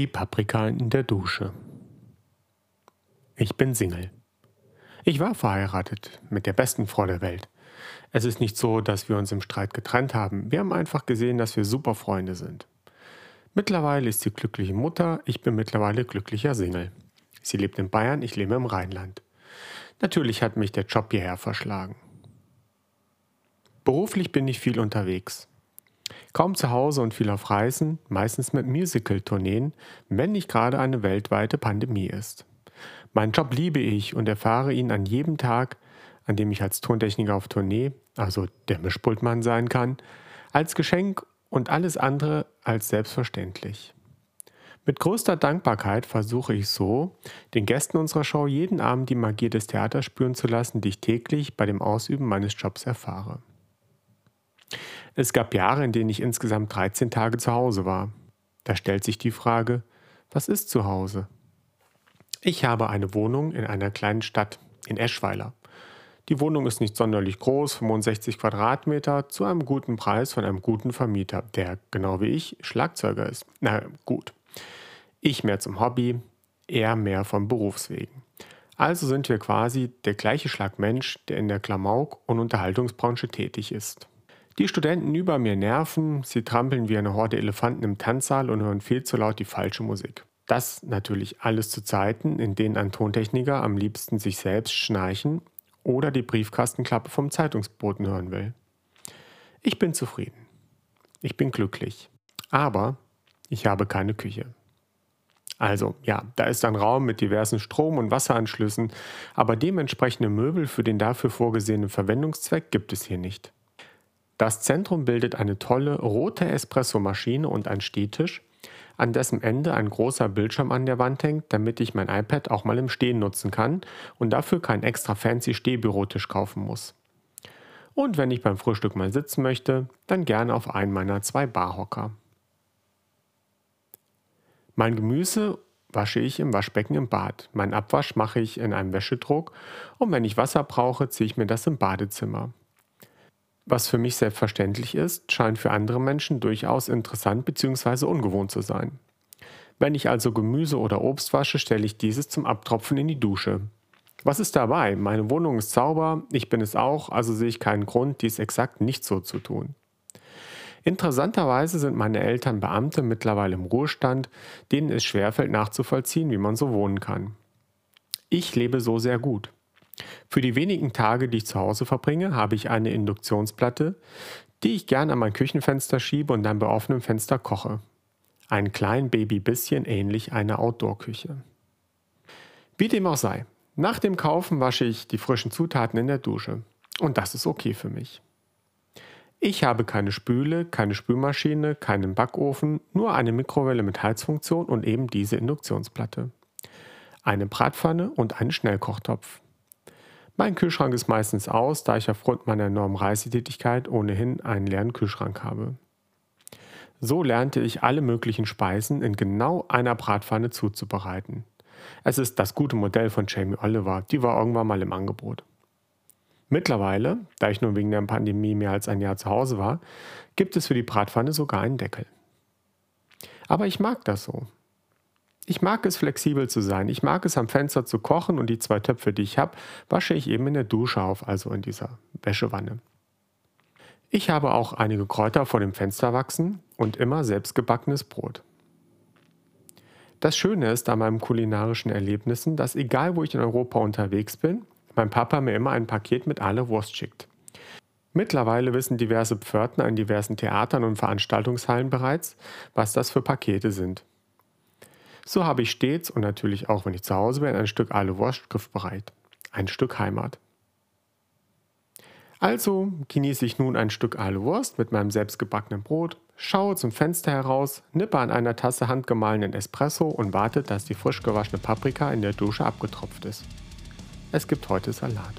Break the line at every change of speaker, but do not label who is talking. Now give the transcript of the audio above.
Die Paprika in der Dusche. Ich bin Single. Ich war verheiratet mit der besten Frau der Welt. Es ist nicht so, dass wir uns im Streit getrennt haben. Wir haben einfach gesehen, dass wir super Freunde sind. Mittlerweile ist sie glückliche Mutter, ich bin mittlerweile glücklicher Single. Sie lebt in Bayern, ich lebe im Rheinland. Natürlich hat mich der Job hierher verschlagen. Beruflich bin ich viel unterwegs. Kaum zu Hause und viel auf Reisen, meistens mit Musical-Tourneen, wenn nicht gerade eine weltweite Pandemie ist. Meinen Job liebe ich und erfahre ihn an jedem Tag, an dem ich als Tontechniker auf Tournee, also der Mischpultmann sein kann, als Geschenk und alles andere als selbstverständlich. Mit größter Dankbarkeit versuche ich so, den Gästen unserer Show jeden Abend die Magie des Theaters spüren zu lassen, die ich täglich bei dem Ausüben meines Jobs erfahre. Es gab Jahre, in denen ich insgesamt 13 Tage zu Hause war. Da stellt sich die Frage, was ist zu Hause? Ich habe eine Wohnung in einer kleinen Stadt, in Eschweiler. Die Wohnung ist nicht sonderlich groß, 65 Quadratmeter, zu einem guten Preis von einem guten Vermieter, der, genau wie ich, Schlagzeuger ist. Na gut. Ich mehr zum Hobby, er mehr vom Berufswegen. Also sind wir quasi der gleiche Schlag Mensch, der in der Klamauk- und Unterhaltungsbranche tätig ist. Die Studenten über mir nerven, sie trampeln wie eine Horde Elefanten im Tanzsaal und hören viel zu laut die falsche Musik. Das natürlich alles zu Zeiten, in denen ein Tontechniker am liebsten sich selbst schnarchen oder die Briefkastenklappe vom Zeitungsboten hören will. Ich bin zufrieden. Ich bin glücklich. Aber ich habe keine Küche. Also ja, da ist ein Raum mit diversen Strom- und Wasseranschlüssen, aber dementsprechende Möbel für den dafür vorgesehenen Verwendungszweck gibt es hier nicht. Das Zentrum bildet eine tolle rote Espressomaschine und ein Stehtisch, an dessen Ende ein großer Bildschirm an der Wand hängt, damit ich mein iPad auch mal im Stehen nutzen kann und dafür keinen extra fancy Stehbürotisch kaufen muss. Und wenn ich beim Frühstück mal sitzen möchte, dann gerne auf einen meiner zwei Barhocker. Mein Gemüse wasche ich im Waschbecken im Bad. Mein Abwasch mache ich in einem Wäschedruck und wenn ich Wasser brauche, ziehe ich mir das im Badezimmer. Was für mich selbstverständlich ist, scheint für andere Menschen durchaus interessant bzw. ungewohnt zu sein. Wenn ich also Gemüse oder Obst wasche, stelle ich dieses zum Abtropfen in die Dusche. Was ist dabei? Meine Wohnung ist sauber, ich bin es auch, also sehe ich keinen Grund, dies exakt nicht so zu tun. Interessanterweise sind meine Eltern Beamte mittlerweile im Ruhestand, denen es schwerfällt nachzuvollziehen, wie man so wohnen kann. Ich lebe so sehr gut. Für die wenigen Tage, die ich zu Hause verbringe, habe ich eine Induktionsplatte, die ich gern an mein Küchenfenster schiebe und dann bei offenem Fenster koche. Ein klein Baby bisschen ähnlich einer Outdoor-Küche. Wie dem auch sei, nach dem Kaufen wasche ich die frischen Zutaten in der Dusche. Und das ist okay für mich. Ich habe keine Spüle, keine Spülmaschine, keinen Backofen, nur eine Mikrowelle mit Heizfunktion und eben diese Induktionsplatte. Eine Bratpfanne und einen Schnellkochtopf. Mein Kühlschrank ist meistens aus, da ich aufgrund meiner enormen Reisetätigkeit ohnehin einen leeren Kühlschrank habe. So lernte ich alle möglichen Speisen in genau einer Bratpfanne zuzubereiten. Es ist das gute Modell von Jamie Oliver, die war irgendwann mal im Angebot. Mittlerweile, da ich nur wegen der Pandemie mehr als ein Jahr zu Hause war, gibt es für die Bratpfanne sogar einen Deckel. Aber ich mag das so. Ich mag es flexibel zu sein. Ich mag es am Fenster zu kochen und die zwei Töpfe, die ich habe, wasche ich eben in der Dusche auf, also in dieser Wäschewanne. Ich habe auch einige Kräuter vor dem Fenster wachsen und immer selbstgebackenes Brot. Das Schöne ist an meinen kulinarischen Erlebnissen, dass egal wo ich in Europa unterwegs bin, mein Papa mir immer ein Paket mit aller Wurst schickt. Mittlerweile wissen diverse Pförtner in diversen Theatern und Veranstaltungshallen bereits, was das für Pakete sind. So habe ich stets und natürlich auch, wenn ich zu Hause bin, ein Stück Aale Wurst griffbereit. Ein Stück Heimat. Also genieße ich nun ein Stück Aale Wurst mit meinem selbstgebackenen Brot, schaue zum Fenster heraus, nippe an einer Tasse handgemahlenen Espresso und warte, dass die frisch gewaschene Paprika in der Dusche abgetropft ist. Es gibt heute Salat.